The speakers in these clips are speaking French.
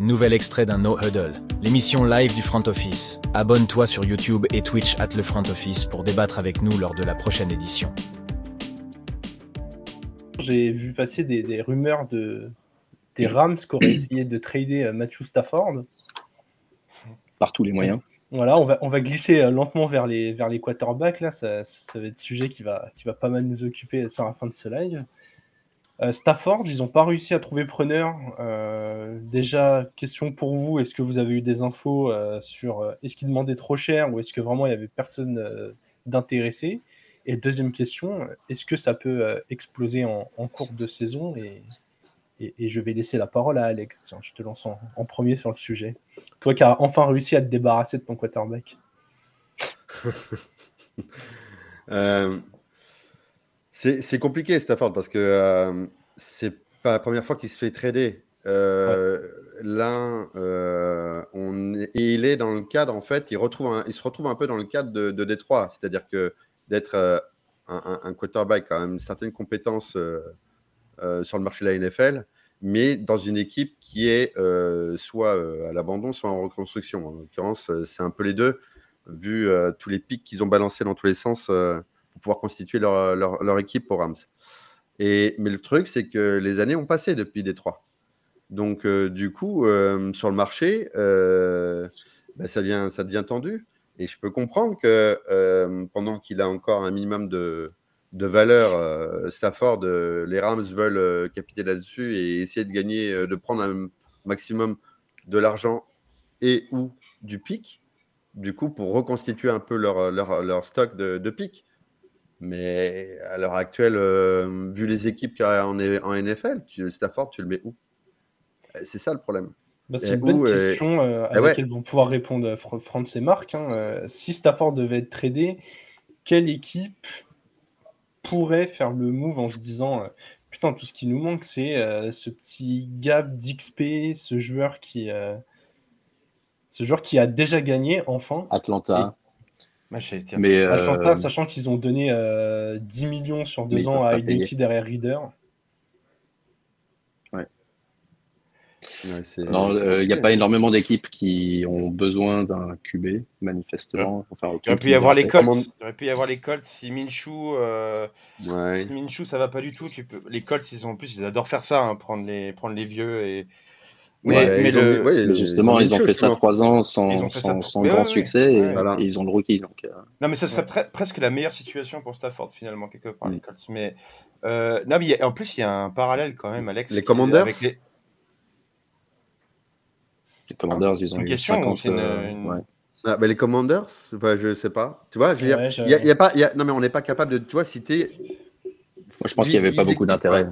Nouvel extrait d'un No Huddle, l'émission live du Front Office. Abonne-toi sur YouTube et Twitch at le Front Office pour débattre avec nous lors de la prochaine édition. J'ai vu passer des, des rumeurs de, des Rams qui auraient essayé de trader euh, Matthew Stafford. Par tous les moyens. Voilà, on va, on va glisser euh, lentement vers les, vers les quarterbacks. Là, ça, ça va être sujet qui va, qui va pas mal nous occuper sur la fin de ce live. Euh, Stafford, ils n'ont pas réussi à trouver preneur. Euh, déjà, question pour vous, est-ce que vous avez eu des infos euh, sur est-ce qu'il demandait trop cher ou est-ce que vraiment il y avait personne d'intéressé? Et deuxième question, est-ce que ça peut exploser en, cours de saison? Et, je vais laisser la parole à Alex. Je te lance en, en premier sur le sujet. Toi qui as enfin réussi à te débarrasser de ton quarterback. C'est compliqué, Stafford, parce que euh, c'est pas la première fois qu'il se fait trader. Euh, Là, euh, on est- et il est dans le cadre, en fait, il, retrouve un- il se retrouve un peu dans le cadre de, de Détroit, c'est-à-dire que d'être euh, un, un- quarterback qui a une certaine compétence sur le marché de la NFL, mais dans une équipe qui est soit à l'abandon, soit en reconstruction. En l'occurrence, c'est un peu les deux, vu tous les pics qu'ils ont balancés dans tous les sens pour pouvoir constituer leur, leur, leur équipe aux Rams. Et, mais le truc, c'est que les années ont passé depuis Détroit. Donc, euh, du coup, euh, sur le marché, euh, bah, ça, devient, ça devient tendu. Et je peux comprendre que pendant qu'il a encore un minimum de, de valeur, Stafford, les Rams veulent capiter là-dessus et essayer de gagner, de prendre un maximum de l'argent et ou du pic, du coup, pour reconstituer un peu leur, leur, leur stock de, de pics. Mais à l'heure actuelle, euh, vu les équipes qu'il y a en, en NFL, tu, Stafford, tu le mets où? Euh, C'est ça le problème. Bah, c'est une bonne euh, question euh, à eh ouais. laquelle vont pouvoir répondre euh, Fr- Franz et Marc. hein. Euh, si Stafford devait être tradé, quelle équipe pourrait faire le move en se disant euh, Putain, tout ce qui nous manque, c'est euh, ce petit gap d'XP, ce joueur qui. euh, ce joueur qui a déjà gagné enfin. Atlanta. Moi, Mais euh, Atlanta, sachant qu'ils ont donné euh, 10 millions sur deux ans à. Heineke derrière Reader. Ouais, c'est- non, euh, il n'y a pas énormément d'équipes qui ont besoin d'un QB, manifestement. Il aurait pu y avoir les Colts. Il aurait pu y avoir les Colts si Minshew. euh, Ouais. Si Minshew, ça va pas du tout. Tu peux... Les Colts, ils ont en plus, ils adorent faire ça, hein, prendre les prendre les vieux et. Mais, Ouais, mais ils ont le- mis- ouais, Mais justement, ils ont fait ça trois ans sans, grand ouais, succès et, ouais. Voilà. et ils ont le rookie. Donc, euh, Non, mais ça serait très- presque la meilleure situation pour Stafford finalement quelque part Mm. les Colts. Mais euh, non, mais a- en plus, il y a un parallèle quand même, Alex. Les Commanders avec les- les Commanders, ils ont une eu question ou 50. c'est une- euh, une- ouais. Ah, bah, les Commanders, bah, je sais pas. Tu vois, je veux dire, Ouais, il je- y a, il y a pas, il y a- non mais on n'est pas capable de, tu vois, citer. Moi, je pense qu'il y avait pas beaucoup d'intérêt.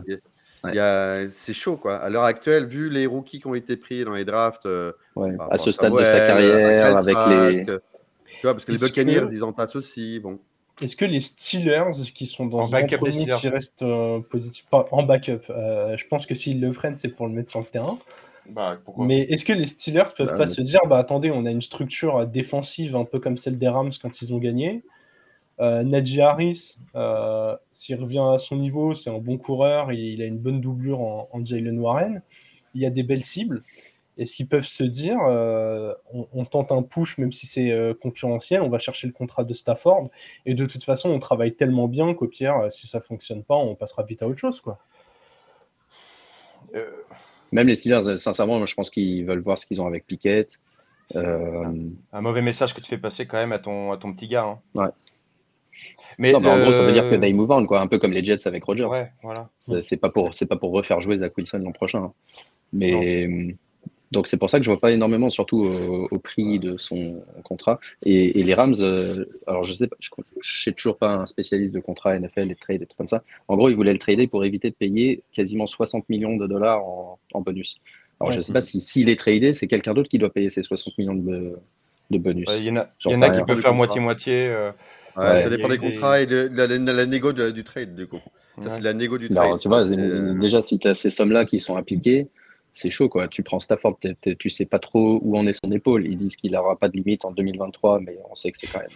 C'est chaud quoi. À l'heure actuelle, vu les rookies qui ont été pris dans les drafts, euh, Ouais. À ce stade de sa carrière, avec les. Tu vois, parce que les Est-ce Buccaneers, que- ils en passent aussi. Bon. Est-ce que les Steelers, qui sont dans En ce backup des premier Steelers. qui restent euh, positifs, pas en backup, euh, je pense que s'ils le prennent, c'est pour le mettre sur le terrain. Bah, pourquoi? Mais est-ce que les Steelers peuvent Bah, pas mais- se dire, bah attendez, on a une structure euh, défensive un peu comme celle des Rams quand ils ont gagné? Euh, Najee Harris, euh, s'il revient à son niveau, c'est un bon coureur, il, il a une bonne doublure en, en Jalen Warren. Il y a des belles cibles. Est-ce qu'ils peuvent se dire, euh, on, on tente un push, même si c'est euh, concurrentiel, on va chercher le contrat de Stafford, et de toute façon, on travaille tellement bien qu'au pire, si ça fonctionne pas, on passera vite à autre chose, quoi. Euh, Même les Steelers, sincèrement, moi, je pense qu'ils veulent voir ce qu'ils ont avec Euh, un mauvais message que tu fais passer quand même à ton à ton petit gars. hein. Ouais. Mais non, mais en gros, ça veut dire que they move on, quoi, un peu comme les Jets avec Rodgers. Ouais, voilà. C'est pas pour c'est pas pour refaire jouer Zach Wilson l'an prochain. hein. Mais Non, euh, donc c'est pour ça que je vois pas énormément, surtout au, au prix de son contrat. Et, et les Rams, euh, alors je sais pas, je, je sais toujours pas un spécialiste de contrat NFL, et trades, des trucs comme ça. En gros, ils voulaient le trader pour éviter de payer quasiment 60 millions de dollars en, en bonus. Alors je Ouais. sais pas si s'il est tradé, c'est quelqu'un d'autre qui doit payer ces 60 millions de, de bonus. Ouais, Il y en a, y en a qui peuvent faire moitié-moitié. Ouais, ça dépend des contrats et de, de la, de la négo de- du trade du coup. Ça ouais. c'est de la négo du trade. Alors, tu vois, euh, déjà, si tu as ces sommes-là qui sont appliquées, c'est chaud, quoi. Tu prends Stafford, t'es- t'es- tu sais pas trop où en est son épaule. Ils disent qu'il n'aura pas de limite en 2023, mais on sait que c'est quand même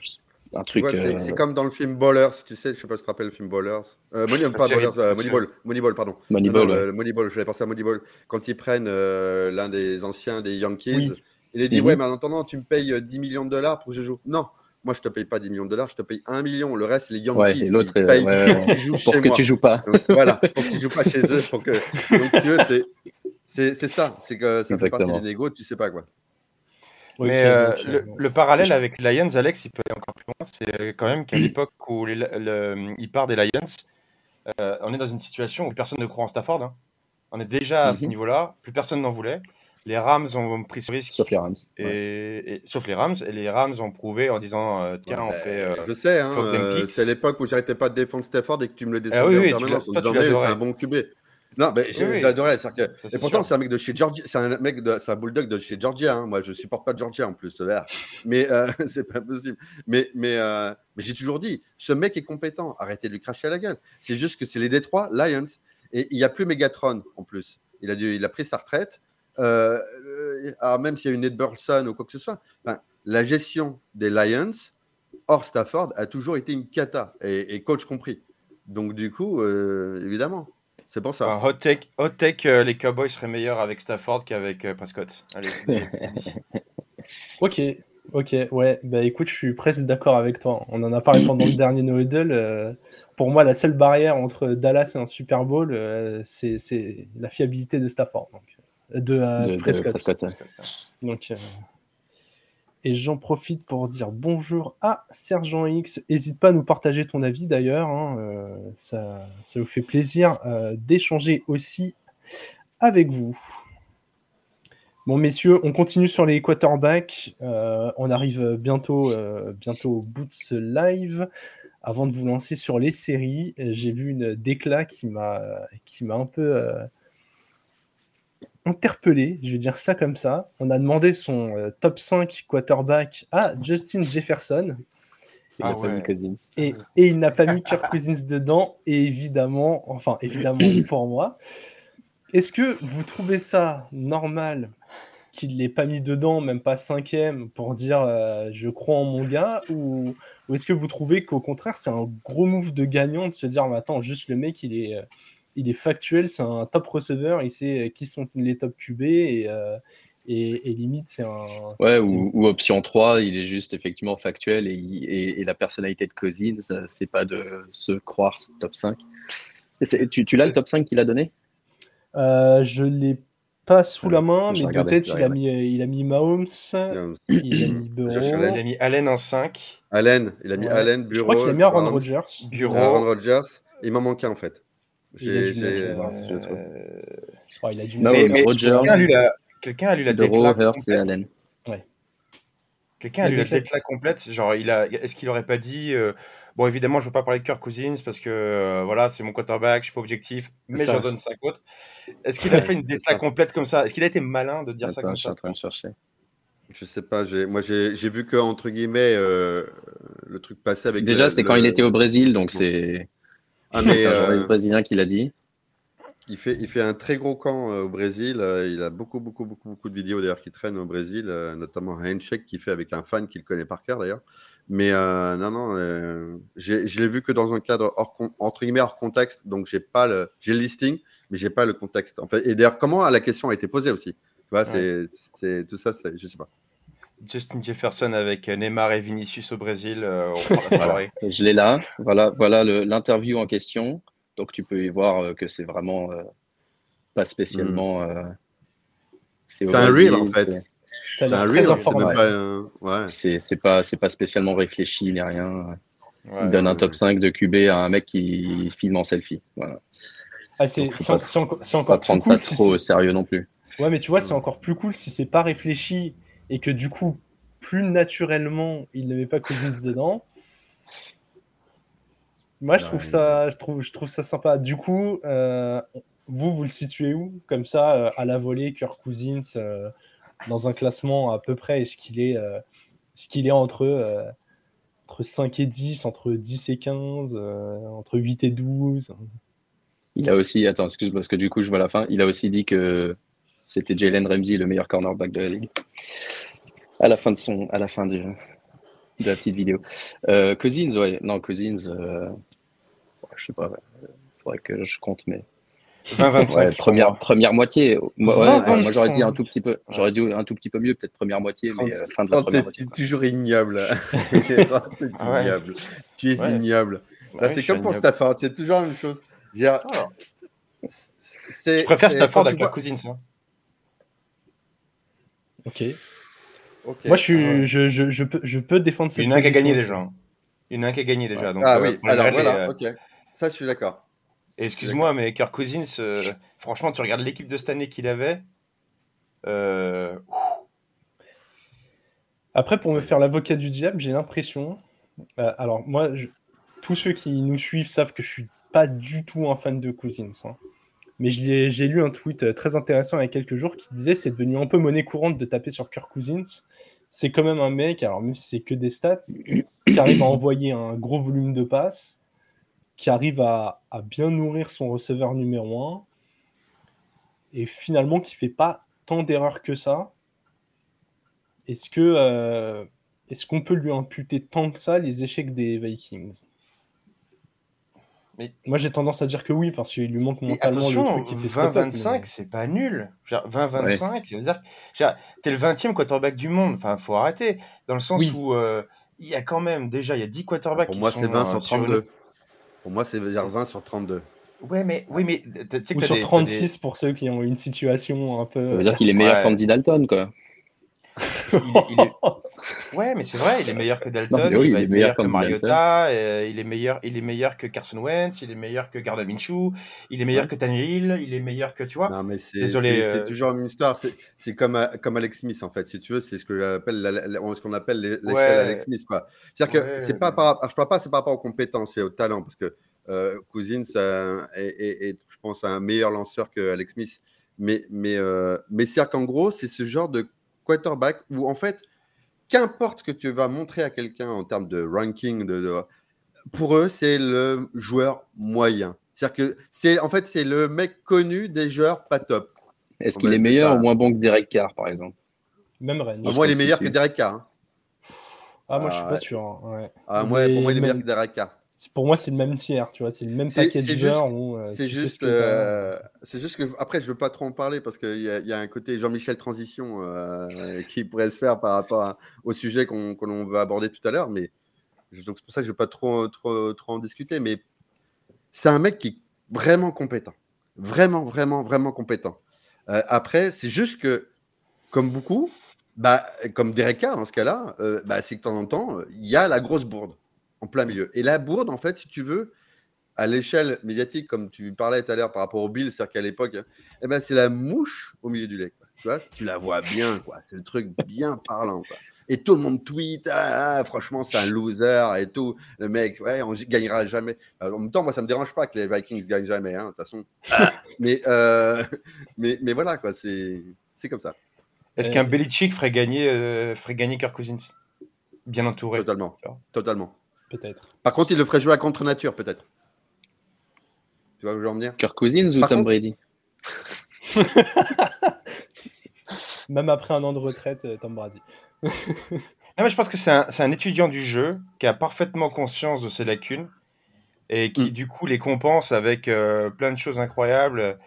un truc. c'est euh, c'est comme dans le film Ballers, tu sais, je sais pas si tu te rappelles le film Ballers. Euh, Money- pas Ballers, euh. Moneyball, Moneyball, pardon. Moneyball, Non, non, ouais. Moneyball, je vais penser à Moneyball. Quand ils prennent euh, l'un des anciens des Yankees, Oui. il a dit Mhm. Ouais, mais en attendant, tu me payes euh, 10 millions de dollars pour que je joue. Non, moi je te paye pas 10 millions de dollars, je te paye 1 million. Le reste, les Yankees Ouais, l'autre, ils euh, payent ouais, pour que tu joues pour chez que moi. tu joues pas. Donc, voilà, pour qu'ils jouent pas chez eux. Pour que... Donc, si tu veux, c'est- c'est c'est ça. C'est que ça fait partie Exactement. des négos, tu sais pas quoi. Mais euh, le, euh, le parallèle avec les Lions, Alex, il peut aller encore plus loin. C'est quand même qu'à l'époque où les- le- il part des Lions, euh, on est dans une situation où personne ne croit en Stafford. hein. On est déjà à ce Mhm. niveau-là, plus personne n'en voulait. Les Rams ont pris ce risque, Sauf les Rams. et, Ouais. et- sauf les Rams, et les Rams ont prouvé en disant euh, tiens, on Ouais, fait. euh, je sais, hein, euh, c'est l'époque où j'arrêtais pas de défendre Stafford et que tu me le descendais Ah oui, oui, en permanence c'est un bon QB. Non, mais je Oui, Ça, Et c'est pourtant, c'est un mec de chez Georgia. C'est un mec de, c'est un bulldog de chez Georgia. hein. Moi, je supporte pas Georgia en plus, ce vert. Mais euh, c'est pas possible. Mais, mais, euh, mais j'ai toujours dit, ce mec est compétent. Arrêtez de lui cracher à la gueule. C'est juste que c'est les Détroits Lions et il y a plus Megatron en plus. Il a dû, il a pris sa retraite. Euh, euh, alors même s'il y a une Ned Burleson ou quoi que ce soit, la gestion des Lions hors Stafford a toujours été une cata et, et coach compris. Donc du coup, euh, évidemment, c'est pour ça. Enfin, hot take, hot take euh, les Cowboys seraient meilleurs avec Stafford qu'avec euh, Prescott. Allez. Ok, ok, ouais, bah écoute, je suis presque d'accord avec toi. On en a parlé pendant le dernier No euh, pour moi, la seule barrière entre Dallas et un Super Bowl, euh, c'est c'est la fiabilité de Stafford, donc, euh, de, De- Prescott. Donc, euh, et j'en profite pour dire bonjour à Sergent X. N'hésite pas à nous partager ton avis d'ailleurs. hein, euh, ça, ça nous fait plaisir d'échanger aussi avec vous. Bon, messieurs, on continue sur les quarterbacks. Euh, on arrive bientôt, euh, bientôt au bout de ce live. Avant de vous lancer sur les séries, j'ai vu une décla qui m'a qui m'a un peu euh, interpellé, je vais dire ça comme ça. On a demandé son euh, top 5 quarterback à Justin Jefferson Il Ah ouais. Et, et il n'a pas mis Kirk Cousins dedans. Et évidemment, enfin évidemment pour moi, est-ce que vous trouvez ça normal qu'il ne l'ait pas mis dedans, même pas cinquième, pour dire euh, je crois en mon gars? Ou, ou est-ce que vous trouvez qu'au contraire, c'est un gros move de gagnant de se dire mais attends, juste le mec, il est, euh, il est factuel, c'est un top receveur, il sait euh, qui sont les top QB et, euh, et, et limite, c'est un. Ouais, ou, ou option 3, il est juste effectivement factuel et, il- et, et la personnalité de Cousins, euh, c'est pas de se croire top 5. Et c'est- tu tu l'as le top 5 qu'il a donné? Euh, je l'ai pas sous la main, Je mais peut-être je il a mis, il a mis Mahomes, il a mis. Allen. Il a mis Allen en 5. Allen, il a mis Ouais. Allen, Je Bureau. crois qu'il a mis Aaron Rodgers. Bureau. Aaron Rodgers. Il m'en manquait en fait. Il a J'ai- dû j'ai- mettre, voir si je le trouve. Euh, Ouais, il a dû Mahomes, mettre- mais- Quelqu'un a lu la, quelqu'un a lu la décla complète. Quelqu'un a lu la décla- complète. Genre, il a, est-ce qu'il aurait pas dit euh, Bon, évidemment, je veux pas parler de Kirk Cousins parce que euh, voilà, c'est mon quarterback, je suis pas objectif, mais ça. j'en donne 5 autres. Est-ce qu'il a Ouais, fait une décla ça. complète comme ça? Est-ce qu'il a été malin de dire ça comme je suis ça en train de chercher. Je sais pas, j'ai- moi j'ai j'ai vu que entre guillemets euh, le truc passait avec. Déjà, c'est le- quand il était au Brésil, donc c'est Ah, c'est un euh, journaliste brésilien qui l'a dit. il, fait, il fait un très gros camp euh, au Brésil. euh, il a beaucoup, beaucoup, beaucoup, beaucoup de vidéos d'ailleurs qui traînent au Brésil, notamment un handshake qu'il fait avec un fan qu'il connaît par cœur d'ailleurs. Mais euh, non, non, euh, je l'ai vu que dans un cadre hors, entre guillemets hors contexte, donc j'ai pas le, j'ai le listing, mais j'ai pas le contexte. En fait, et d'ailleurs, comment la question a été posée aussi? Tu vois, c'est, c'est tout ça, c'est, je sais pas. Justin Jefferson avec Neymar et Vinicius au Brésil, euh, on fera la soirée. Je l'ai là. Voilà, voilà l'interview en question. Donc tu peux y voir euh, que c'est vraiment euh, pas spécialement. euh, C'est un reel, en fait. c'est- un real, c'est ouais. Pas c'est pas spécialement réfléchi ni rien. Il Ouais. donne un ouais. top 5 de QB à un mec qui filme en selfie. Voilà. Ah, c'est encore, Pas prendre cool ça si trop au sérieux non plus. Ouais, mais tu vois, c'est encore plus cool si c'est pas réfléchi et que du coup, plus naturellement, il ne met pas Cousins dedans. Moi, je trouve ça, je trouve, je trouve ça sympa. Du coup, euh, vous, vous le situez où? Comme ça, euh, à la volée, Kirk Cousins, euh, dans un classement à peu près, est-ce qu'il est, euh, est-ce qu'il est entre, euh, entre 5 et 10, entre 10 et 15, euh, entre 8 et 12 Il a aussi, attends, excuse parce que du coup je vois la fin. Il a aussi dit que c'était Jalen Ramsey le meilleur cornerback de la ligue. À la fin de son, à la fin du. de la petite vidéo. Euh, Cousins, ouais. Non, Cousins, euh, ouais, je sais pas. Il faudrait que je compte, mais 20-25. ouais, première, première moitié. Moi, ouais, 20, ouais, moi, j'aurais dit un 25. tout petit peu. J'aurais dit un tout petit peu mieux, peut-être première moitié, mais euh, fin de la 37, première moitié. c'est quoi. toujours ignoble. c'est Ah ouais. ignoble. Tu es Ouais. ignoble. Ouais, Là, je c'est comme pour ignoble. Stafford, c'est toujours la même chose. Dire, Ah, Je préfère Stafford Kirk Cousins. hein. Ok. Moi, je, suis, Ah ouais. je, je, je peux, je peux défendre cette Il y en a un qui a gagné déjà. hein. Il y en a un qui a gagné déjà. Donc, ah euh, oui, le alors voilà, et, euh, ok. Ça, je suis d'accord. excuse-moi, mais Kirk Cousins, euh, franchement, tu regardes l'équipe de cette année qu'il avait. euh, Après, pour me faire l'avocat du diable, j'ai l'impression. euh, alors, moi, je- tous ceux qui nous suivent savent que je suis pas du tout un fan de Cousins. hein. Mais j'ai lu un tweet euh, très intéressant il y a quelques jours qui disait c'est devenu un peu monnaie courante de taper sur Kirk Cousins. C'est quand même un mec, alors même si c'est que des stats, qui arrive à envoyer un gros volume de passes, qui arrive à, à bien nourrir son receveur numéro 1, et finalement qui fait pas tant d'erreurs que ça. Est-ce que euh, est-ce qu'on peut lui imputer tant que ça les échecs des Vikings? Mais- Moi j'ai tendance à dire que oui parce qu'il lui manque mentalement le attention, truc qui fait step up, 20-25, mais- c'est pas nul. Genre, 20-25, ça veut dire que t'es le 20e quarterback du monde. Enfin, faut arrêter. Dans le sens Oui. où euh, il y a quand même, déjà, il y a 10 quarterbacks Pour qui moi, sont c'est 20 euh, sur sur une- 32. Pour moi, c'est C'est- 20 sur 32. Ouais, mais, oui, mais tu sais que ou sur des- t'as 36 pour ceux qui ont une situation un peu Ça veut dire qu'il est meilleur Ouais. qu'Andy Dalton, quoi. Il est- Ouais, mais c'est vrai, il est meilleur que Dalton, oui, il va il est être meilleur meilleur que Mariota, euh, il, est meilleur, il est meilleur que Carson Wentz, il est meilleur que Gardner Minshew, il est meilleur que Tannehill, il est meilleur que, tu vois. Non, mais c'est Désolé, c'est- euh, toujours même histoire. C'est c'est comme, euh, comme Alex Smith, en fait. Si tu veux, c'est ce que j'appelle la- la- ce qu'on appelle l'é- l'échelle Ouais. Alex Smith. quoi. C'est-à-dire Ouais, que c'est pas par, je parle pas, c'est par rapport aux compétences et au talent, parce que euh, Cousins euh, est, est- est, je pense, un meilleur lanceur que Alex Smith. Mais, mais, euh, mais c'est-à-dire qu'en gros, c'est ce genre de quarterback où, en fait, qu'importe ce que tu vas montrer à quelqu'un en termes de ranking, de, de- pour eux, c'est le joueur moyen. C'est-à-dire que c'est en fait c'est le mec connu des joueurs pas top. Est-ce qu'il est meilleur ça. ou moins bon que Derek Carr, par exemple? Même range. Moi, moi, il est meilleur que Derek Carr. hein. Ah moi je suis pas ouais. sûr. hein, ouais. Ah, moi, pour moi, il est meilleur que Derek Carr. Pour moi c'est le même tiers, tu vois, c'est le même de c'est joueurs juste- euh, C'est ce juste, que t'as. euh, c'est juste que après, je veux pas trop en parler parce qu'il y, y a un côté Jean-Michel transition euh, qui pourrait se faire par rapport à- au sujet qu'on l'on va aborder tout à l'heure, mais donc c'est pour ça que je veux pas trop, trop, trop en discuter. Mais c'est un mec qui est vraiment compétent, vraiment, vraiment, vraiment compétent. Après, c'est juste que, comme beaucoup, bah, comme Derek Carr dans ce cas-là, bah, c'est que de temps en temps, il y a la grosse bourde en plein milieu. Et la bourde, en fait, si tu veux, à l'échelle médiatique, comme tu parlais tout à l'heure par rapport au Bill, c'est-à-dire qu'à l'époque, eh ben, c'est la mouche au milieu du lait. quoi. Tu vois, tu la vois bien, quoi. C'est le truc bien parlant, quoi. Et tout le monde tweet, ah, ah, franchement, c'est un loser et tout. Le mec, ouais, on gagnera jamais. Euh, En même temps, moi, ça me dérange pas que les Vikings gagnent jamais, hein, de toute façon. mais, euh, mais, mais voilà, quoi, c'est c'est comme ça, Est-ce Euh, qu'un Belichick ferait gagner, euh, ferait gagner Kirk Cousins? Bien entouré. totalement. Totalement. Peut-être. Par contre, il le ferait jouer à contre-nature, peut-être. Tu vois où je veux en venir? Kirk Cousins ou Par Tom contre- Brady? Même après un an de retraite, euh, Tom Brady. Non, mais je pense que c'est un, étudiant du jeu qui a parfaitement conscience de ses lacunes et qui, Mm. du coup, les compense avec euh, plein de choses incroyables.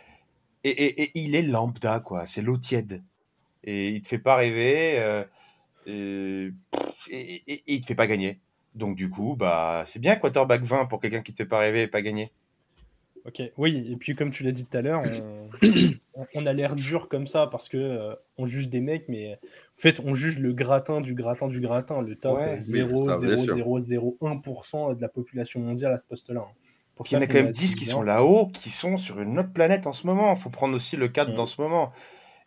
Et, et- et il est lambda, quoi. C'est l'eau tiède. Et il te fait pas rêver. euh, et, et, et- et il te fait pas gagner. Donc, du coup, bah, c'est bien quarterback 20 pour quelqu'un qui te fait pas rêver et pas gagner. Ok, oui, et puis comme tu l'as dit tout à l'heure, on, a l'air dur comme ça parce que euh, on juge des mecs, mais en fait, on juge le gratin du gratin du gratin, le top Ouais, euh, oui, 0, ça, bien 0, sûr. 0, 0, 1% de la population mondiale à ce poste-là. hein. Pour Il y en a quand même est 10 assez qui sont là-haut, qui sont sur une autre planète en ce moment. Il faut prendre aussi le cadre Mhm. dans ce moment.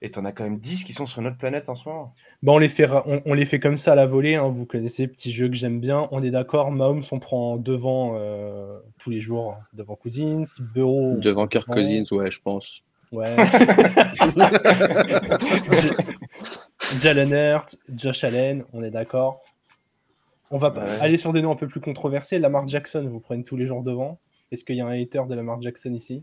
Et tu en as quand même 10 qui sont sur une autre planète en ce moment. Bon, on les fait, on, on les fait comme ça à la volée. hein, vous connaissez, petit jeu que j'aime bien. On est d'accord. Mahomes, on prend devant euh, tous les jours, hein, devant Cousins, Bureau. Devant prend Kirk Cousins, ouais, je pense. Ouais. Jalen Hurts, Josh Allen, on est d'accord. On va Ouais. aller sur des noms un peu plus controversés. Lamar Jackson, vous prenez tous les jours devant. Est-ce qu'il y a un hater de Lamar Jackson ici?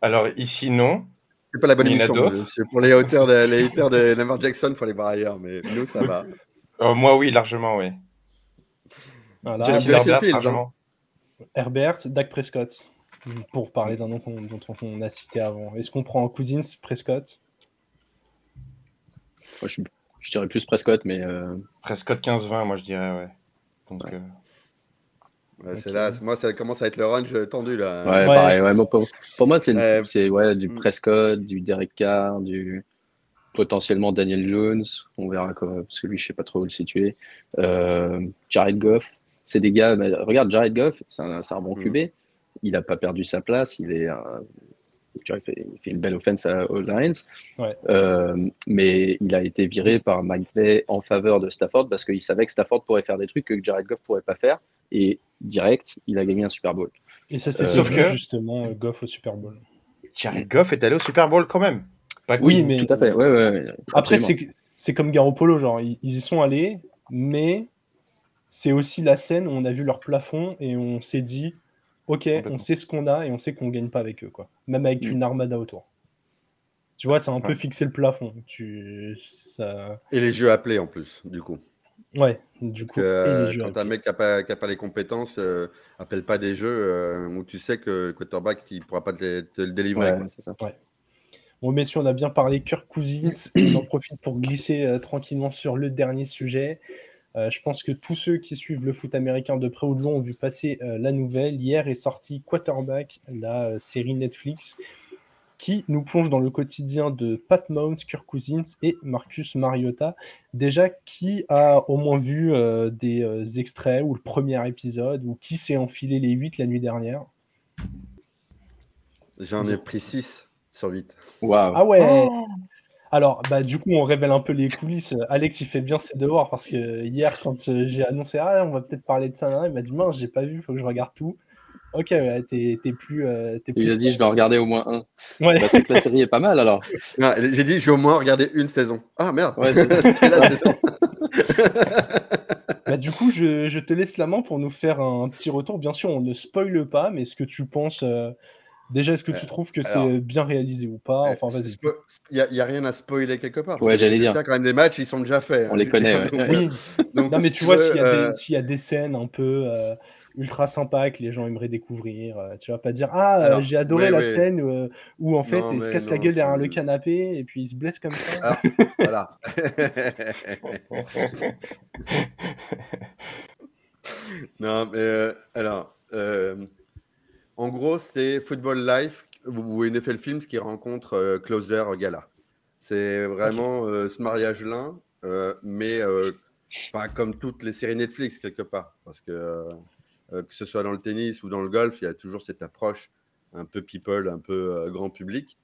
Alors, ici, non. C'est pas la bonne émission. C'est pour les hauteurs de, les hauteurs de Lamar Jackson, il faut les voir ailleurs, mais nous, ça va. Euh, moi, oui, largement, oui. Voilà, Justin Herbert Herbert, largement. Herbert, Dak Prescott. Pour parler d'un nom qu'on- dont on a cité avant. Est-ce qu'on prend en Cousins, Prescott? Moi, je, je dirais plus Prescott, mais euh, Prescott 15-20, moi je dirais, ouais. Donc, Ouais. euh, Ouais, là, moi, ça commence à être le range tendu là. ouais, Ouais. pareil. Ouais, moi, pour, pour moi, c'est une- Euh, c'est, ouais, du mm. Prescott, du Derek Carr, du potentiellement Daniel Jones. On verra comment, parce que lui, je sais pas trop où le situer. Euh, Jared Goff. C'est des gars. mais regarde, Jared Goff, c'est un, un bon Mm. QB. Il a pas perdu sa place. Il est. un- il, fait, il fait une belle offense à, aux Lions. Ouais. Euh, mais il a été viré par McVay en faveur de Stafford parce qu'il savait que Stafford pourrait faire des trucs que Jared Goff pourrait pas faire. Et direct, il a gagné un Super Bowl. Et ça, c'est Euh, sauf que justement euh, Goff au Super Bowl. Jared Goff est allé au Super Bowl quand même. Pas Oui, mais- Tout à fait. Ouais, ouais, ouais, Après, c'est c'est comme Garoppolo, genre ils, ils y sont allés, mais c'est aussi la scène où on a vu leur plafond et on s'est dit, ok, on sait ce qu'on a et on sait qu'on gagne pas avec eux, quoi. Même avec Mm. une armada autour. Tu vois, c'est un peu fixé le plafond. Tu, ça... Et les jeux appelés en plus, du coup. Ouais, du Parce coup. que et euh, les jeux quand un mec qui n'a pas, a pas les compétences, euh, appelle pas des jeux euh, où tu sais que le quarterback il pourra pas te, le délivrer. Ouais, quoi. ça. Bon, messieurs, on a bien parlé Kirk Cousins. on en profite pour glisser euh, tranquillement sur le dernier sujet. Euh, je pense que tous ceux qui suivent le foot américain de près ou de loin ont vu passer euh, la nouvelle. Hier est sorti Quarterback, la euh, série Netflix, qui nous plonge dans le quotidien de Pat Mahomes, Kirk Cousins et Marcus Mariota. Déjà, qui a au moins vu euh, des euh, extraits ou le premier épisode, ou qui s'est enfilé les 8 la nuit dernière? J'en ai pris 6 sur 8. Waouh. Ah ouais Alors, bah, du coup, on révèle un peu les coulisses. Alex, il fait bien ses devoirs parce que hier, quand euh, j'ai annoncé, ah, on va peut-être parler de ça, il m'a dit, mince, j'ai pas vu, faut que je regarde tout. Ok, ouais, t'es t'es plus. euh, t'es Il plus a dit, je vais en regarder au moins un. Ouais. Bah, c'est que la série est pas mal alors. J'ai dit, je vais au moins regarder une saison. Ah merde, Ouais, c'est- la saison. Bah, du coup, je, je te laisse la main pour nous faire un petit retour. Bien sûr, on ne spoile pas, mais est-ce que tu penses. euh, Déjà, est-ce que tu Euh, trouve que c'est bien réalisé ou pas? Enfin, vas-y. Il n'y a, rien à spoiler quelque part. parce Ouais, j'allais les dire. quand même, les matchs, ils sont déjà faits. On hein, les veux connaît, dire. ouais. Donc, Oui, donc, non, mais tu vois, veux, s'il y, a euh, des- s'il y a des scènes un peu euh, ultra sympas que les gens aimeraient découvrir, euh, tu vas pas dire Ah, euh, j'ai adoré ouais, la scène euh, où en fait Non, il se mais casse la gueule derrière le canapé et puis il se blesse comme ça. Ah, voilà. non, mais euh, alors, euh, en gros, c'est Football Life ou NFL Films qui rencontre euh, Closer Gala. C'est vraiment euh, ce mariage-là, euh, mais enfin, comme toutes les séries Netflix, quelque part. Parce que que ce soit dans le tennis ou dans le golf, il y a toujours cette approche un peu people, un peu grand public.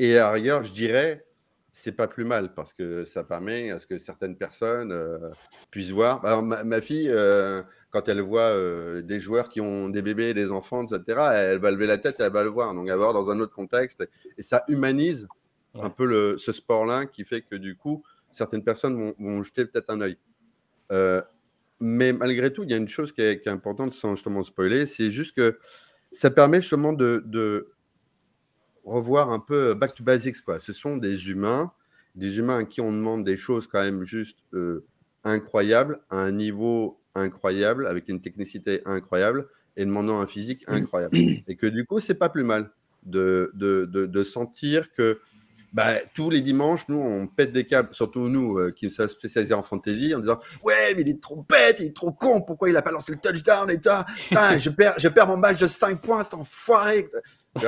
Et à rigueur, je dirais, c'est pas plus mal parce que ça permet à ce que certaines personnes euh, puissent voir. Alors, ma, ma fille, euh, quand elle voit euh, des joueurs qui ont des bébés, des enfants, etc., elle va lever la tête et elle va le voir. Donc, elle va voir dans un autre contexte. Et ça humanise Ouais. un peu le, ce sport-là qui fait que du coup, certaines personnes vont, vont jeter peut-être un œil. Mais malgré tout, il y a une chose qui est, qui est importante sans justement spoiler, c'est juste que ça permet justement de, de revoir un peu back to basics. Quoi. Ce sont des humains, des humains à qui on demande des choses quand même juste euh, incroyables, à un niveau incroyable, avec une technicité incroyable, et demandant un physique incroyable. Et que du coup, c'est pas plus mal de, de, de, de sentir que bah, tous les dimanches, nous, on pète des câbles, surtout nous euh, qui sommes spécialisés en fantasy, en disant Ouais, mais il est trop bête, il est trop con, pourquoi il a pas lancé le touchdown et toi Putain, je, perds, je perds mon match de 5 points, c'est enfoiré. Tu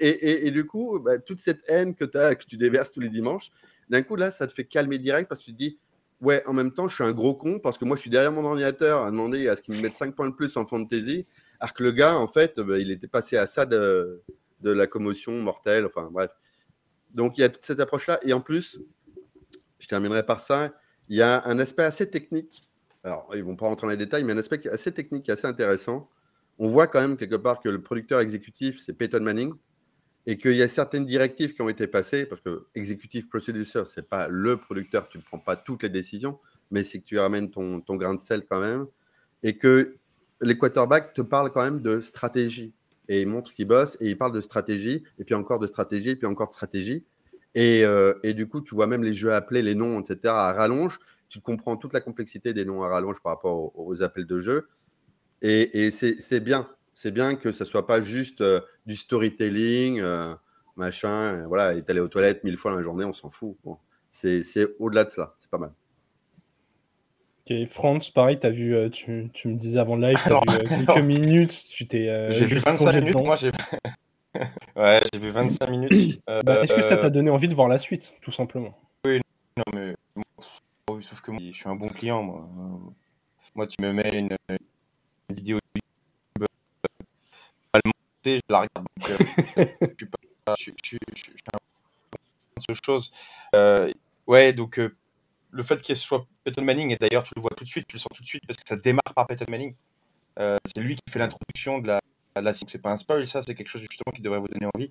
et, du coup, bah, toute cette haine que tu déverses tous les dimanches, d'un coup, là, ça te fait calmer direct parce que tu te dis Ouais, en même temps, je suis un gros con parce que moi, je suis derrière mon ordinateur à demander à ce qu'il me mette 5 points de plus en fantasy, alors que le gars, en fait, bah, il était passé à ça de, de la commotion mortelle, enfin bref. Donc, il y a toute cette approche-là. Et en plus, je terminerai par ça, il y a un aspect assez technique. Alors, ils ne vont pas rentrer dans les détails, mais un aspect assez technique, assez intéressant. On voit quand même quelque part que le producteur exécutif, c'est Peyton Manning, et qu'il y a certaines directives qui ont été passées, parce que executive producer, ce n'est pas le producteur, tu ne prends pas toutes les décisions, mais c'est que tu ramènes ton, ton grain de sel quand même, et que les quarterbacks te parlent quand même de stratégie et il montre qu'il bosse et il parle de stratégie et puis encore de stratégie et puis encore de stratégie et, euh, et, du coup tu vois même les jeux appelés les noms etc à rallonge tu comprends toute la complexité des noms à rallonge par rapport aux, aux appels de jeu. Et, et c'est bien. C'est bien que ça soit pas juste euh, du storytelling, euh, machin. euh, voilà, est allé aux toilettes mille fois dans la journée, on s'en fout. Bon, c'est au-delà de cela. C'est pas mal. Ok, France, pareil, as vu, euh, tu, tu me disais avant le live, tu as Alors- vu euh, quelques alors- minutes, tu t'es. euh, J'ai vu juste 25 plongé minutes, dedans. moi j'ai. ouais, j'ai vu 25 minutes. Euh, Bah, Est-ce que ça t'a donné envie de voir la suite, tout simplement? Non, mais. sauf que moi, je suis un bon client, moi. Moi, tu me mets une vidéo YouTube, euh, pas le monter, je la regarde. Donc, euh, je suis pas. Je, suis- je, je, un bon de choses. Euh, ouais, donc. euh, le fait qu'il soit Peyton Manning, et d'ailleurs tu le vois tout de suite, tu le sens tout de suite parce que ça démarre par Peyton Manning. C'est lui qui fait l'introduction de la, de la C'est pas un spoil, ça, c'est quelque chose justement qui devrait vous donner envie.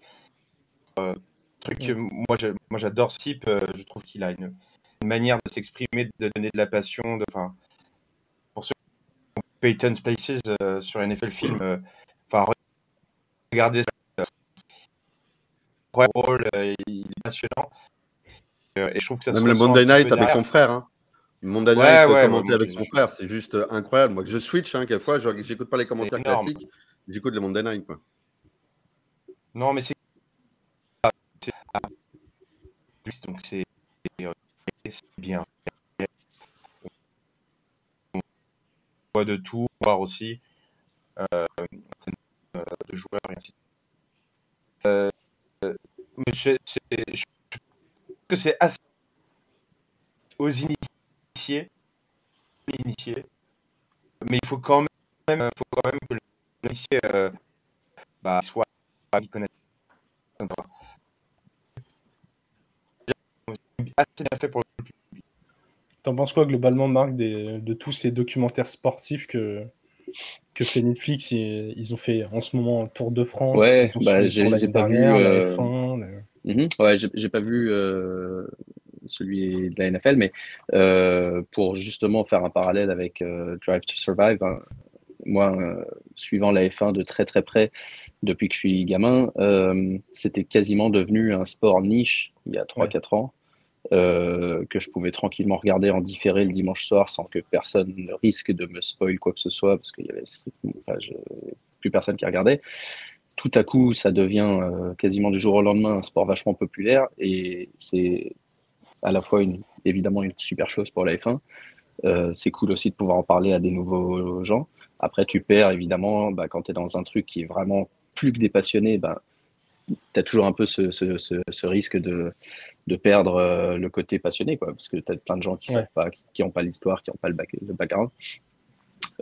Truc, Ouais. euh, moi, je- moi j'adore ce type, euh, je trouve qu'il a une, une manière de s'exprimer, de donner de la passion. De, enfin, pour ceux Peyton's Places euh, sur NFL Film, euh, enfin, regardez ça. euh, rôle, il est passionnant. Et je trouve que ça Même le Monday Night avec son frère. Hein. Monday Ouais, Night ouais, commenté ouais, avec son frère, c'est juste incroyable. Moi, je switch, hein, quelquefois, je- j'écoute pas les commentaires énorme. classiques, j'écoute le Monday Night. Quoi. Non, mais c'est. Donc c'est c'est, euh, c'est bien. On voit de tout, voir aussi euh, euh, de joueurs et ainsi de suite. Euh, euh, mais je, je que c'est assez aux initiés, initiés, mais il faut quand même, faut quand même que l'initié euh, bah, soit qui connaisse assez bien fait pour. T'en penses quoi globalement, Marc, des- de tous ces documentaires sportifs que, que fait Netflix et, Ils ont fait en ce moment un Tour de France. Ouais, bah, j'ai- pas vu, dernière, la euh, F1, le-. Ouais, pas vu euh, celui de la NFL, mais euh, pour justement faire un parallèle avec euh, Drive to Survive, hein, moi, euh, suivant la F1 de très très près depuis que je suis gamin, c'était quasiment devenu un sport niche il y a 3-4 ans, euh, que je pouvais tranquillement regarder en différé le dimanche soir sans que personne ne risque de me spoil quoi que ce soit, parce qu'il y avait plus personne qui regardait tout à coup, ça devient euh, quasiment du jour au lendemain un sport vachement populaire et c'est à la fois évidemment une super chose pour la F1. Euh, c'est cool aussi de pouvoir en parler à des nouveaux gens. Après, tu perds évidemment bah, quand tu es dans un truc qui est vraiment plus que des passionnés. Bah, tu as toujours un peu ce, ce- ce- ce risque de, de perdre euh, le côté passionné, quoi, parce que tu as plein de gens qui Ouais. savent pas, qui n'ont pas l'histoire, qui n'ont pas le, back- le background.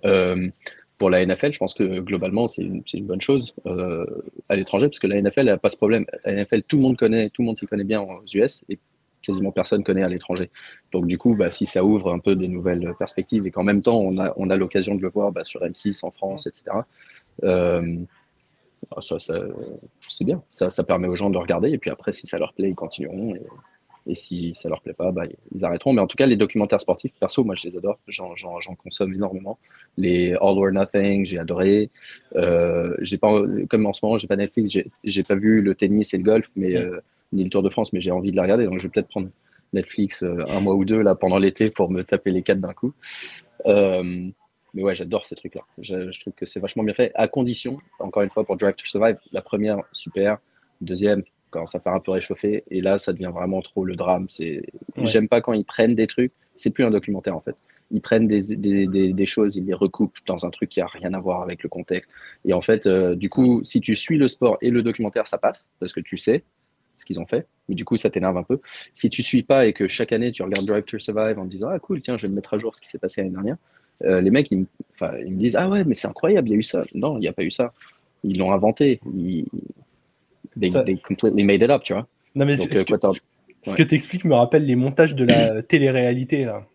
Euh, pour la NFL, je pense que globalement, c'est une, bonne chose euh, à l'étranger, parce que la NFL n'a pas ce problème. La NFL, tout le monde connaît, tout le monde s'y connaît bien aux US, et quasiment personne connaît à l'étranger. Donc du coup, bah, si ça ouvre un peu des nouvelles perspectives, et qu'en même temps, on a, on a l'occasion de le voir bah, sur M6 en France, etc., ça, ça- c'est bien. Ça, ça permet aux gens de regarder, et puis après, si ça leur plaît, ils continueront. Et, et si ça leur plaît pas, bah, ils arrêteront. Mais en tout cas, les documentaires sportifs, perso, moi, je les adore. J'en, consomme énormément. Les All or Nothing, j'ai adoré. Euh, j'ai pas, comme en ce moment, j'ai pas Netflix, j'ai, j'ai pas vu le tennis et le golf, mais euh, ni le Tour de France, mais j'ai envie de la regarder. Donc, je vais peut-être prendre Netflix euh, un mois ou deux là pendant l'été pour me taper les quatre d'un coup. Euh, mais ouais, j'adore ces trucs-là. Je, je trouve que c'est vachement bien fait, à condition, encore une fois, pour Drive to Survive, la première, super. Deuxième, quand ça fait un peu réchauffer. Et là, ça devient vraiment trop le drame. C'est... Ouais. J'aime pas quand ils prennent des trucs. C'est plus un documentaire, en fait. Ils prennent des, des, des, des choses, ils les recoupent dans un truc qui a rien à voir avec le contexte. Et en fait, euh, du coup, si tu suis le sport et le documentaire, ça passe, parce que tu sais ce qu'ils ont fait. Mais du coup, ça t'énerve un peu. Si tu suis pas et que chaque année, tu regardes Drive to Survive en te disant, ah cool, tiens, je vais me mettre à jour ce qui s'est passé l'année dernière. Euh, les mecs, ils, me- enfin, ils me disent Ah ouais, mais c'est incroyable, il y a eu ça. Non, il n'y a pas eu ça. Ils l'ont inventé. Ils, they, Ça- they completely made it up, tu vois. Non, mais Donc, ce, euh, que, ce- que t'expliques me rappelle les montages de la télé-réalité, là.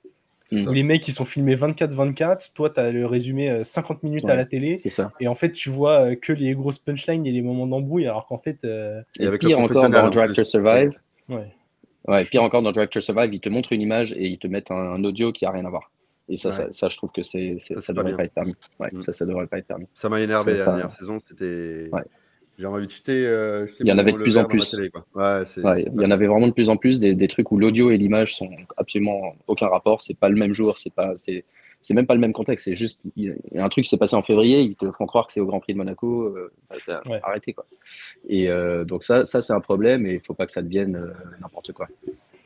Où les mecs, ils sont filmés 24-24. Toi, t'as le résumé euh, 50 minutes à la télé. C'est ça. Et en fait, tu vois euh, que les grosses punchlines et les moments d'embrouille, alors qu'en fait, euh, Et avec le pire encore dans Drive to Survive. ouais. Ouais, pire encore dans Drive to Survive, ils te montrent une image et ils te mettent un, un audio qui a rien à voir. Et ça, Ouais. ça, ça, je trouve que c'est, c'est- Ça, ça, pas devrait pas être permis. Ouais, Mm. ça, ça devrait pas être permis. Ça m'a énervé la dernière saison. C'était Ouais. J'ai envie de jeter. euh, jeter Il y en avait de plus en plus. télé, il y en avait vraiment de plus en plus des, des trucs où l'audio et l'image sont absolument aucun rapport. C'est pas le même jour, c'est pas, c'est, c'est même pas le même contexte. C'est juste, il y a un truc qui s'est passé en février, ils te font croire que c'est au Grand Prix de Monaco. Euh, Ouais. Arrêtez quoi. Et euh, donc ça, ça c'est un problème et il faut pas que ça devienne euh, n'importe quoi.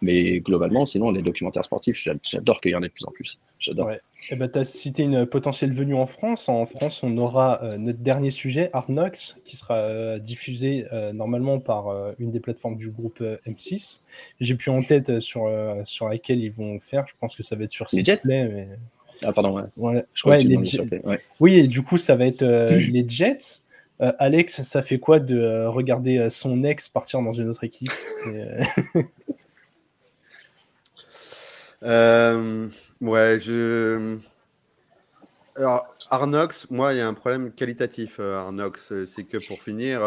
Mais globalement, sinon, les documentaires sportifs, j'a- j'adore qu'il y en ait de plus en plus. J'adore. Ouais. Eh ben, tu as cité une potentielle venue en France. En France, on aura euh, notre dernier sujet, Arnox, qui sera euh, diffusé euh, normalement par une des plateformes du groupe euh, M6. J'ai plus en tête sur, sur laquelle ils vont faire. Je pense que ça va être sur Les Jets. Mais... Ah pardon, ouais. Voilà. Je crois Ouais, que tu les. Ouais. Oui, et du coup, ça va être les Jets. Euh, Alex, ça fait quoi de euh, regarder euh, son ex partir dans une autre équipe? euh, ouais, je. Alors, Arnox, moi, il y a un problème qualitatif, euh, Arnox. Euh, C'est que pour finir,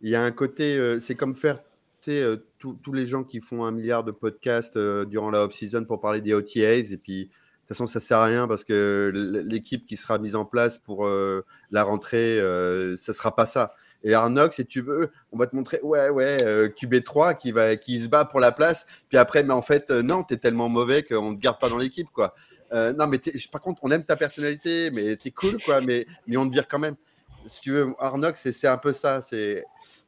il y a un côté. c'est comme faire. tous les gens qui font un milliard de podcasts durant la off-season pour parler des OTAs, et puis de toute façon, ça sert à rien parce que l'équipe qui sera mise en place pour la rentrée, ça sera pas ça. Et Arnox, si tu veux, on va te montrer, ouais, ouais, euh, QB3 qui, va, qui se bat pour la place. Puis après, mais en fait, euh, non, t'es tellement mauvais qu'on te garde pas dans l'équipe, quoi. Euh, non, mais par contre, on aime ta personnalité, mais t'es cool, quoi, mais, mais on te vire quand même. Si tu veux, Arnox, c'est un peu ça.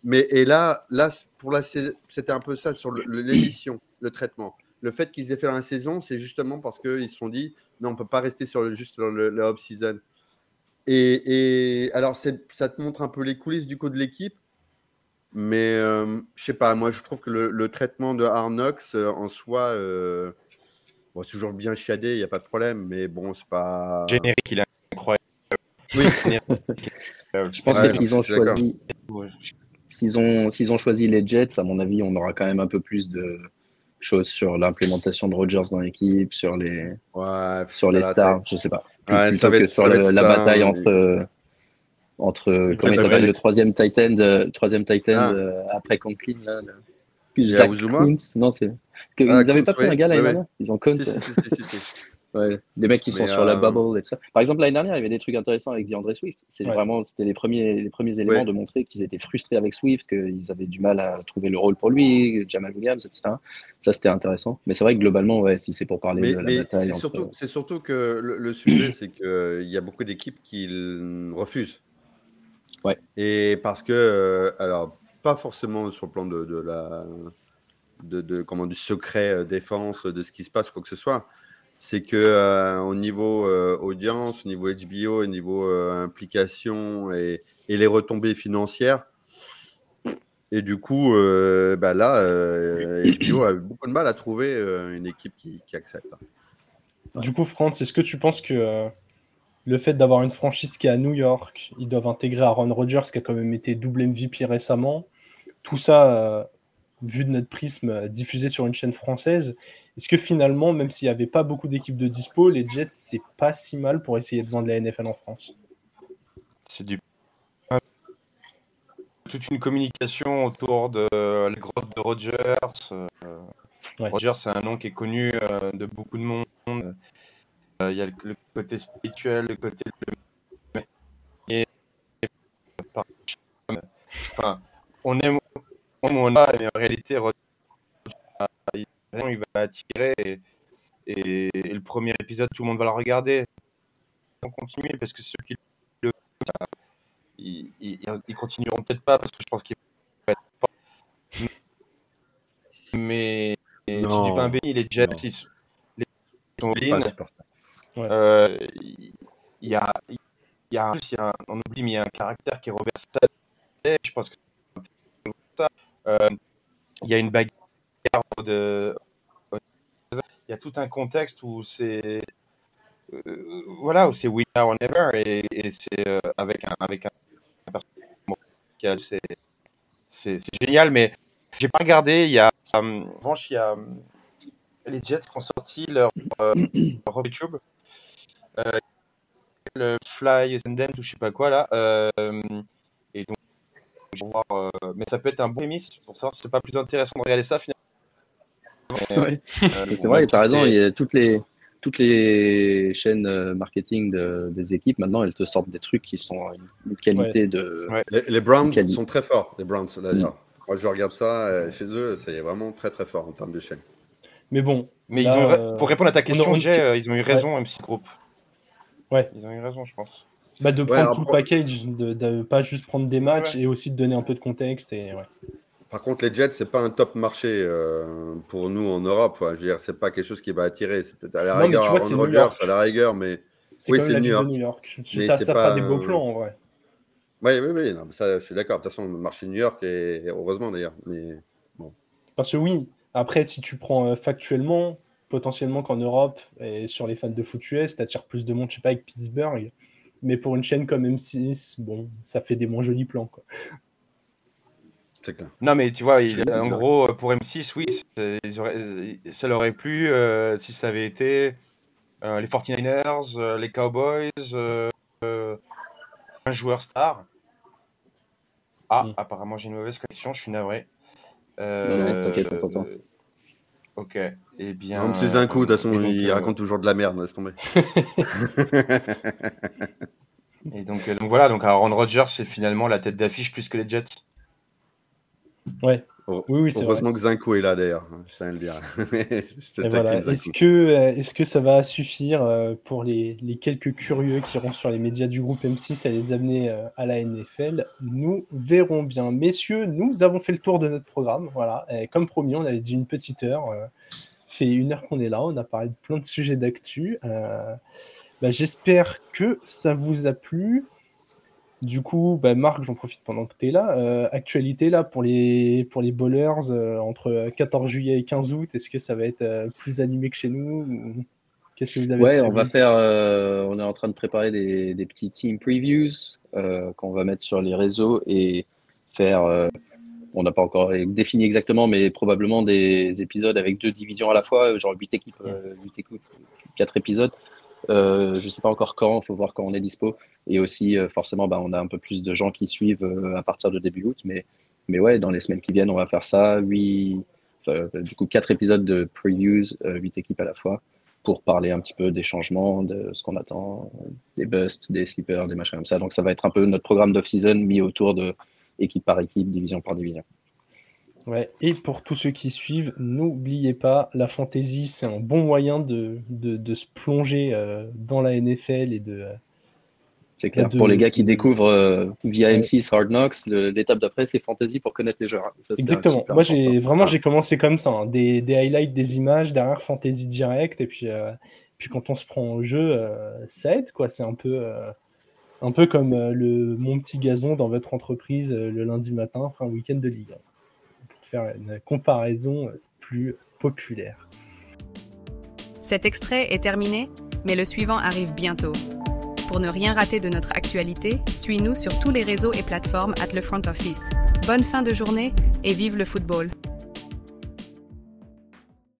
Mais et là, là, pour la c'était un peu ça sur le- le- l'émission, le traitement. Le fait qu'ils aient fait la saison, c'est justement parce qu'ils se sont dit, non, on peut pas rester sur le, juste sur le, la off-season. Et, et alors, ça te montre un peu les coulisses du coup de l'équipe. Mais euh, je sais pas, moi je trouve que le, le traitement de Arnox euh, en soi, euh, bon, c'est toujours bien chiadé, il n'y a pas de problème, mais bon, c'est pas. Générique, il est incroyable. Oui. Je pense Ouais, que s'ils ont choisi, s'ils ont, s'ils ont choisi les Jets, à mon avis, on aura quand même un peu plus de choses sur l'implémentation de Rodgers dans l'équipe, sur les, Ouais, sur les voilà, stars, je sais pas. Ouais, plutôt que être- sur ça le- la ça, bataille entre, entre comment il Alex. s'appelle, le troisième Titan, le troisième Titan Ah. euh, après Conklin, là, le- Il y a Zach Uzuma Kuntz, non, c'est. que- Ah, ils n'avaient pas pris un gars l'année oui, oui. dernière Ils ont Kuntz. Si, si, si. Ouais, les mecs qui sont sur la euh, bubble et tout ça. Par exemple, l'année dernière, il y avait des trucs intéressants avec DeAndre Swift. C'est Ouais. vraiment, c'était les premiers, les premiers éléments Ouais. de montrer qu'ils étaient frustrés avec Swift, qu'ils avaient du mal à trouver le rôle pour lui, Jamal Williams, etc. Ça, c'était intéressant. Mais c'est vrai que globalement, ouais, si c'est pour parler Mais, de la mais bataille c'est entre. surtout, c'est surtout que le, le sujet, c'est qu'il y a beaucoup d'équipes qui refusent. Ouais. Et parce que, euh, alors, pas forcément sur le plan de, de la, de, de- comment, du secret euh, défense, de ce qui se passe, quoi que ce soit. C'est que euh, au niveau euh, audience, au niveau HBO, au niveau euh, implication et, les retombées financières, et du coup, euh, bah là, HBO a eu beaucoup de mal à trouver une équipe qui, accepte. Du coup, Franz, est-ce que tu penses que le fait d'avoir une franchise qui est à New York, ils doivent intégrer Aaron Rodgers, qui a quand même été double MVP récemment, tout ça, vu de notre prisme, euh, diffusé sur une chaîne française, est-ce que finalement, même s'il n'y avait pas beaucoup d'équipes de dispo, les Jets, c'est pas si mal pour essayer de vendre la NFL en France? C'est du toute une communication autour de la grotte de Rogers. euh, Ouais. Rogers, c'est un nom qui est connu euh, de beaucoup de monde. Euh, Il y a le, côté spirituel, le côté. Enfin, on aime, on aime, on a, mais en réalité, Rogers, il, il va attirer. Et, et- et le premier épisode, tout le monde va le regarder. On continue parce que ceux qui le ils, ils, ils continueront peut-être pas parce que je pense qu'ils vont être forts. Mais Non. du pain béni, les Jets, ils sont, les Jets sont Pas all-in. supportable. Euh, Il il y a, il y a, en plus, il y a un- on oublie, mais il y a un caractère qui est Robert Saleh. Je pense que ça. Euh, il y a une bagarre de. Il y a tout un contexte où c'est. euh, voilà, où c'est we now or never et, c'est euh, avec un avec un, c'est génial mais j'ai pas regardé il y a euh, en revanche il y a euh, les Jets qui ont sorti leur euh, euh, le Fly Ascendant ou je sais pas quoi là euh, voir euh, mais ça peut être un bon prémisse pour savoir si c'est pas plus intéressant de regarder ça finalement Ouais. euh, c'est vrai, t'as raison, il y a toutes les, toutes les chaînes euh, marketing de- des équipes, maintenant, elles te sortent des trucs qui sont une qualité de. Ouais. Les, les Browns Quali- sont très forts, les Browns d'ailleurs. Mm. Moi, je regarde ça chez eux, c'est vraiment très très fort en termes de chaîne. Mais bon, Mais Là, ils ont, euh, pour répondre à ta question, on- Jay, ils ont eu raison, M6 Group. Ouais. Ils ont eu raison, je pense. Bah, de prendre tout le package, de, de pas juste prendre des matchs Ouais. et aussi de donner un peu de contexte. Et, ouais. Par contre, les Jets, c'est pas un top marché euh, pour nous en Europe. quoi. Je veux dire, c'est pas quelque chose qui va attirer. C'est peut-être à la Non, rigueur tu vois, Aaron Rodgers, à la rigueur, mais C'est Oui, c'est New York. de New York. Mais ça c'est ça pas, fera des beaux plans en vrai. oui, oui, oui, non, ça, je suis d'accord. De toute façon, le marché de New York est heureusement d'ailleurs. Mais Parce que oui, après, si tu prends euh, factuellement, potentiellement qu'en Europe et sur les fans de foot US, t'attires plus de monde, je sais pas, avec Pittsburgh. Mais pour une chaîne comme M6, bon, ça fait des moins jolis plans. Quoi. clair. Non, mais tu vois, il- en dire. gros, euh, pour M6, oui, auraient- ça leur aurait plu euh, si ça avait été euh, les 49ers, euh, les Cowboys, euh, euh, un joueur star. Ah, Mm. apparemment, j'ai une mauvaise connexion, je suis navré. Non, non, t'inquiète, on t'entend. euh, Ok, eh bien. Non, c'est un coup, de toute façon, il euh, raconte toujours de la merde, laisse tomber. Et donc, euh, donc voilà, donc Aaron Rodgers, c'est finalement la tête d'affiche plus que les Jets. Ouais. Oh, Oui, oui, vrai. Heureusement que Zinco est là d'ailleurs, je tiens à le dire. voilà. Est-ce que, euh, est-ce que ça va suffire euh, pour les, les quelques curieux qui iront sur les médias du groupe M6 à les amener euh, à la NFL Nous verrons bien. Messieurs, nous avons fait le tour de notre programme. Voilà. Et comme promis, on avait dit une petite heure. fait une heure qu'on est là. On a parlé de plein de sujets d'actu. Euh, bah, J'espère que ça vous a plu. Du coup, bah, Marc, j'en profite pendant que tu es là. Euh, actualité là pour les, pour les bowlers euh, entre 14 juillet et 15 août, est-ce que ça va être euh, plus animé que chez nous ou Qu'est-ce que vous avez Ouais, on va faire. on est en train de préparer des, des petits team previews qu'on va mettre sur les réseaux et faire. on n'a pas encore défini exactement, mais probablement des épisodes avec deux divisions à la fois, genre 8 équipes, euh, 8 équipes, 4 épisodes. Euh, je sais pas encore quand, il faut voir quand on est dispo. Et aussi, euh, forcément, bah, on a un peu plus de gens qui suivent euh, à partir de début août. Mais, mais ouais, dans les semaines qui viennent, on va faire ça. Huit, du coup, quatre épisodes de previews, huit équipes à la fois, pour parler un petit peu des changements, de ce qu'on attend, des busts, des sleepers, des machins comme ça. Donc, ça va être un peu notre programme d'off-season mis autour de équipe par équipe, division par division. Ouais, et pour tous ceux qui suivent, n'oubliez pas, la fantasy, c'est un bon moyen de, de, de se plonger euh, dans la NFL et de. euh, C'est clair. de- pour les gars qui découvrent euh, via Ouais. M6 Hard Knocks, l'étape d'après, c'est fantasy pour connaître les joueurs. hein. Ça, Exactement. Moi, j'ai vraiment j'ai commencé comme ça, hein. des, des highlights, des images derrière fantasy direct, et puis puis quand on se prend au jeu, ça aide quoi. C'est un peu un peu comme le mon petit gazon dans votre entreprise le lundi matin après un week-end de Ligue 1. Faire une comparaison euh, plus populaire. Cet extrait est terminé, mais le suivant arrive bientôt. Pour ne rien rater de notre actualité, suis-nous sur tous les réseaux et plateformes at le front office. Bonne fin de journée et vive le football.